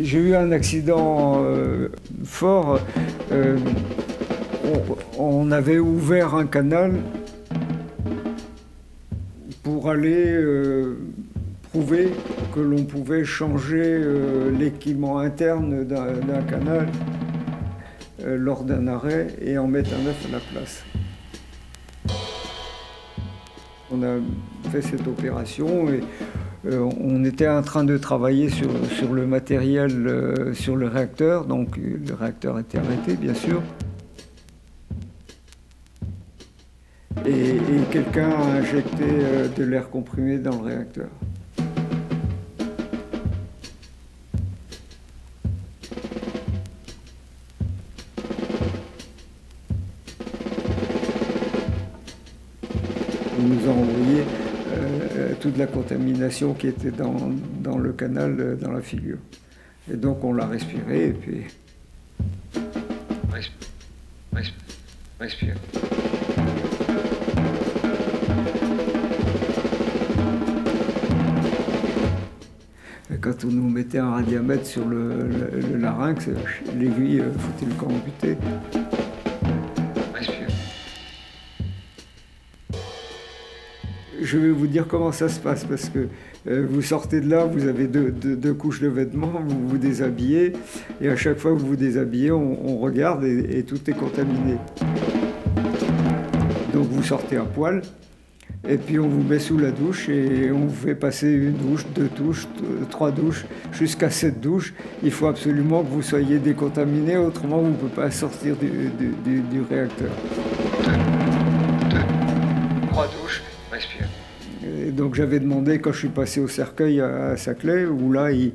J'ai eu un accident euh, fort. Euh, on, avait ouvert un canal pour aller euh, prouver que l'on pouvait changer l'équipement interne d'un canal lors d'un arrêt et en mettre un neuf à la place. On a fait cette opération et euh, on était en train de travailler sur, le matériel, euh, sur le réacteur, donc le réacteur était arrêté bien sûr. Et, quelqu'un a injecté euh, de l'air comprimé dans le réacteur. Toute la contamination qui était dans, le canal, euh, dans la figure. Et donc on l'a respiré et puis. Respire. Respire. quand on nous mettait un radiamètre sur le, larynx, l'aiguille euh, foutait le corps amputé. Je vais vous dire comment ça se passe parce que euh, vous sortez de là, vous avez deux, couches de vêtements, vous vous déshabillez et à chaque fois que vous vous déshabillez, on, regarde et, tout est contaminé. Donc vous sortez à poil et puis on vous met sous la douche et on vous fait passer une douche, deux douches, trois douches, jusqu'à sept douches. Il faut absolument que vous soyez décontaminé, autrement vous ne pouvez pas sortir du, réacteur. Trois douches, respire donc j'avais demandé quand je suis passé au cercueil à, Saclay, où là ils,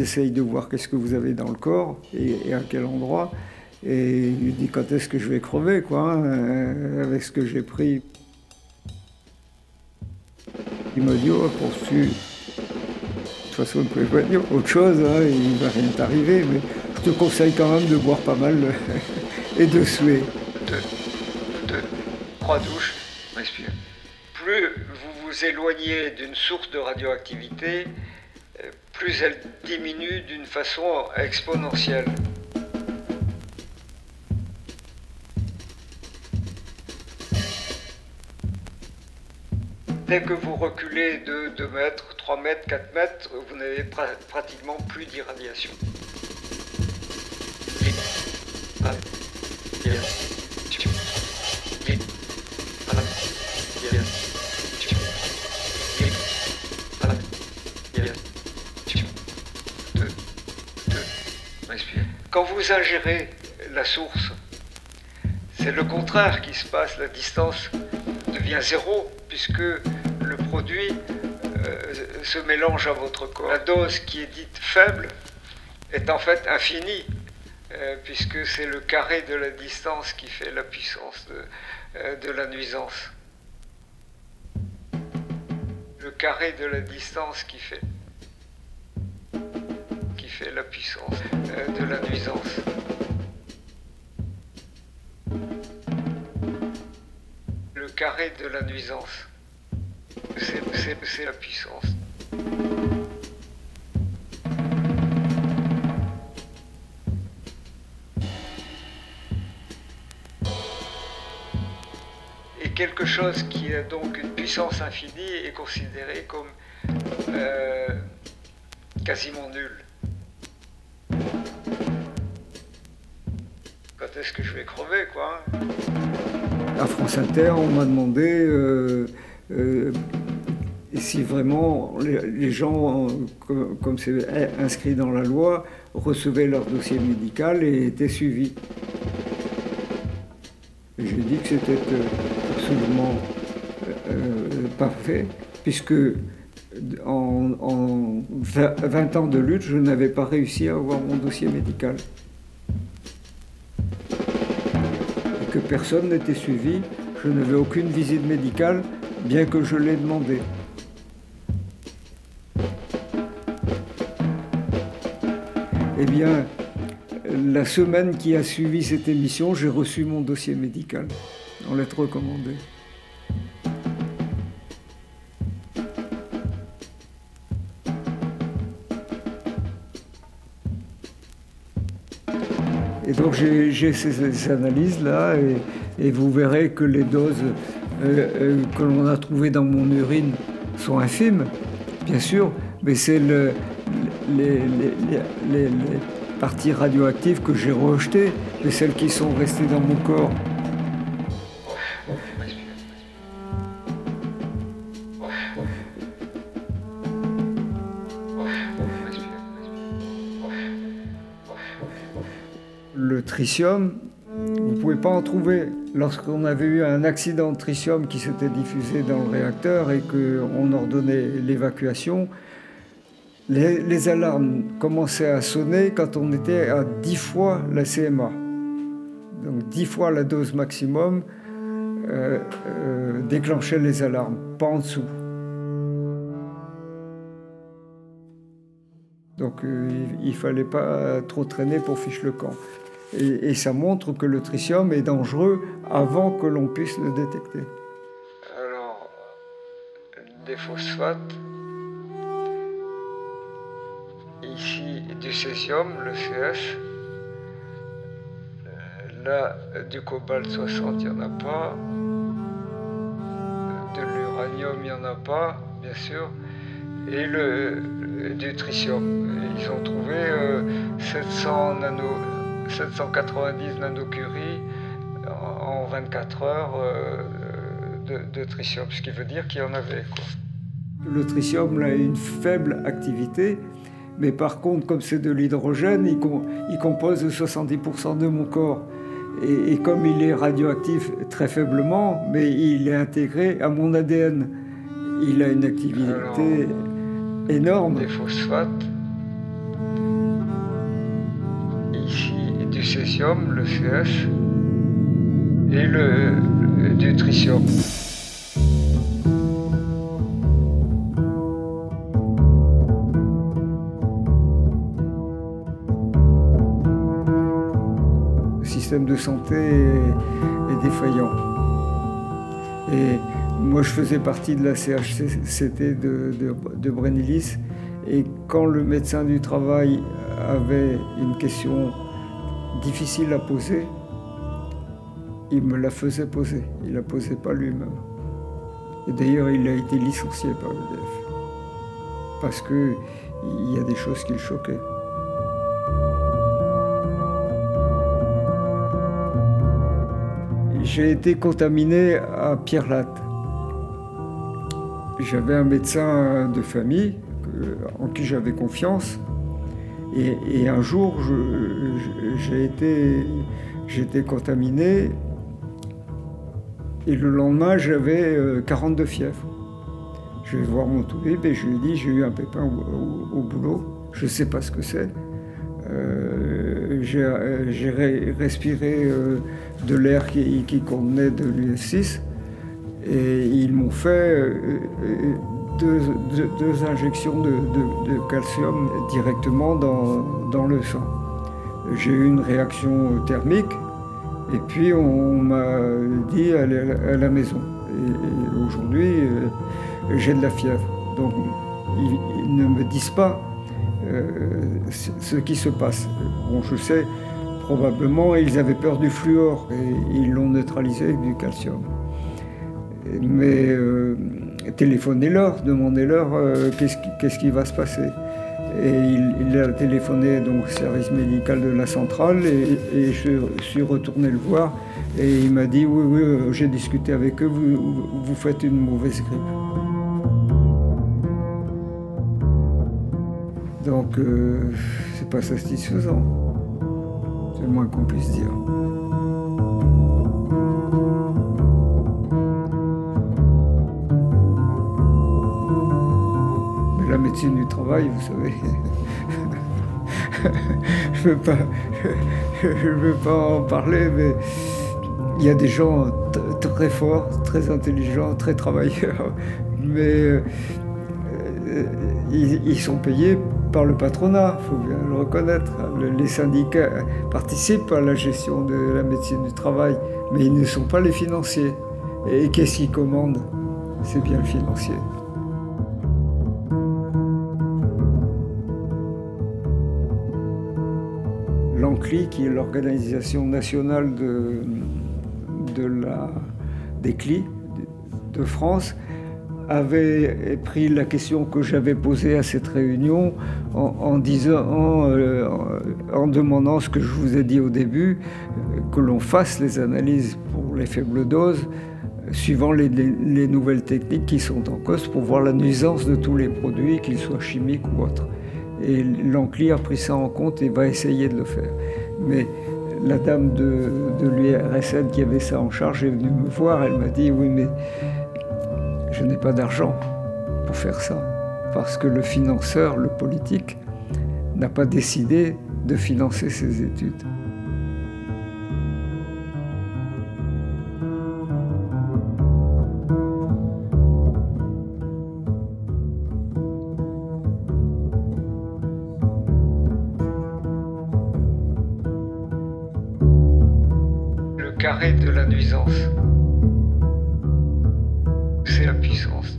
essayent de voir qu'est-ce que vous avez dans le corps et, à quel endroit. Et il lui dit quand est-ce que je vais crever, quoi, hein, avec ce que j'ai pris. Il m'a dit, oh, poursu. De toute façon, on ne pouvait pas dire autre chose, hein, il ne va rien t'arriver, mais je te conseille quand même de boire pas mal et de suer. Deux, deux, trois douches, respire. Plus vous éloignez d'une source de radioactivité, euh, plus elle diminue d'une façon exponentielle. Dès que vous reculez de 2 mètres, 3 mètres, 4 mètres, vous n'avez pratiquement plus d'irradiation. Vous ingérez la source, c'est le contraire qui se passe, la distance devient zéro puisque le produit euh, se mélange à votre corps. La dose qui est dite faible est en fait infinie euh, puisque c'est le carré de la distance qui fait la puissance de, euh, de la nuisance. Le carré de la distance qui fait fait la puissance euh, de la nuisance. Le carré de la nuisance, c'est la puissance. Et quelque chose qui a donc une puissance infinie est considéré comme euh, quasiment nul. Quand est-ce que je vais crever, À France Inter, on m'a demandé euh, euh, si vraiment les, gens, comme c'est inscrit dans la loi, recevaient leur dossier médical et étaient suivis. J'ai dit que c'était euh, absolument parfait, puisque en, en 20 ans de lutte, je n'avais pas réussi à avoir mon dossier médical. Que personne n'était suivi, je n'avais aucune visite médicale, bien que je l'ai demandé. Eh bien, la semaine qui a suivi cette émission, j'ai reçu mon dossier médical en lettre recommandée. Et donc j'ai ces, analyses-là et, vous verrez que les doses euh, euh, que l'on a trouvées dans mon urine sont infimes, bien sûr, mais c'est le, les, les, parties radioactives que j'ai rejetées, mais celles qui sont restées dans mon corps. Tritium, vous ne pouvez pas en trouver. Lorsqu'on avait eu un accident de tritium qui s'était diffusé dans le réacteur et qu'on ordonnait l'évacuation, les, alarmes commençaient à sonner quand on était à 10 fois la CMA. Donc 10 fois la dose maximum euh, euh, déclenchait les alarmes, pas en dessous. Donc euh, il ne fallait pas trop traîner pour fiche le camp. Et, ça montre que le tritium est dangereux avant que l'on puisse le détecter. Alors, des phosphates, ici du césium, le CS. Euh, là, du cobalt 60, il n'y en a pas. De l'uranium, il n'y en a pas, bien sûr. Et le, du tritium. Ils ont trouvé 700 euh, nano, 790 nanocuries en 24 heures euh, de, de, tritium, ce qui veut dire qu'il y en avait. Le tritium a une faible activité, mais par contre, comme c'est de l'hydrogène, il, compose 70% de mon corps. Et, comme il est radioactif très faiblement, mais il est intégré à mon ADN. Il a une activité énorme. Des phosphates. Du césium, le CS, et le, du tritium. système de santé est, défaillant. Et moi, je faisais partie de la CHCT de, de, de Brennilis. Et quand le médecin du travail avait une question difficile à poser, il me la faisait poser. Il la posait pas lui-même. Et d'ailleurs, il a été licencié par l'EDF. Parce qu'il y a des choses qui le choquaient. J'ai été contaminé à Pierre Latte. J'avais un médecin de famille en qui j'avais confiance. Et, un jour, j'ai été, contaminé. Et le lendemain, j'avais 42 euh, fièvres. Je vais voir mon toubib et je lui dit j'ai eu un pépin au, boulot. Je ne sais pas ce que c'est. Euh, j'ai respiré euh, de l'air qui, contenait de l'UF6 et ils m'ont fait deux, injections de, calcium directement dans, le sang. J'ai eu une réaction thermique et puis on m'a dit aller à la maison. Et, aujourd'hui, j'ai de la fièvre. Donc ils ne me disent pas euh, ce qui se passe. Bon, je sais, probablement, ils avaient peur du fluor et ils l'ont neutralisé avec du calcium. Mais euh, téléphonez-leur, demandez-leur euh, qu'est-ce qui, va se passer. Et il, a téléphoné donc, au service médical de la centrale et, je suis retourné le voir et il m'a dit oui, oui, j'ai discuté avec eux, vous, vous faites une mauvaise grippe. Donc, euh, c'est pas satisfaisant. C'est le moins qu'on puisse dire. La médecine du travail, vous savez, je ne veux, pas, je veux pas en parler, mais il y a des gens très forts, très intelligents, très travailleurs, mais euh, ils sont payés par le patronat, il faut bien le reconnaître. Les syndicats participent à la gestion de la médecine du travail, mais ils ne sont pas les financiers. Et qu'est-ce qui commande C'est bien le financier. l'ANCLI, qui est l'organisation nationale de, la, des CLI de France, avait pris la question que j'avais posée à cette réunion en, disant, euh, en, demandant ce que je vous ai dit au début, que l'on fasse les analyses pour les faibles doses suivant les, nouvelles techniques qui sont en cause pour voir la nuisance de tous les produits, qu'ils soient chimiques ou autres. Et l'Ancli a pris ça en compte et va essayer de le faire. Mais la dame de, de l'URSN qui avait ça en charge est venue me voir, elle m'a dit oui mais je n'ai pas d'argent pour faire ça, parce que le financeur, le politique, n'a pas décidé de financer ces études. Carré de la nuisance c'est la puissance.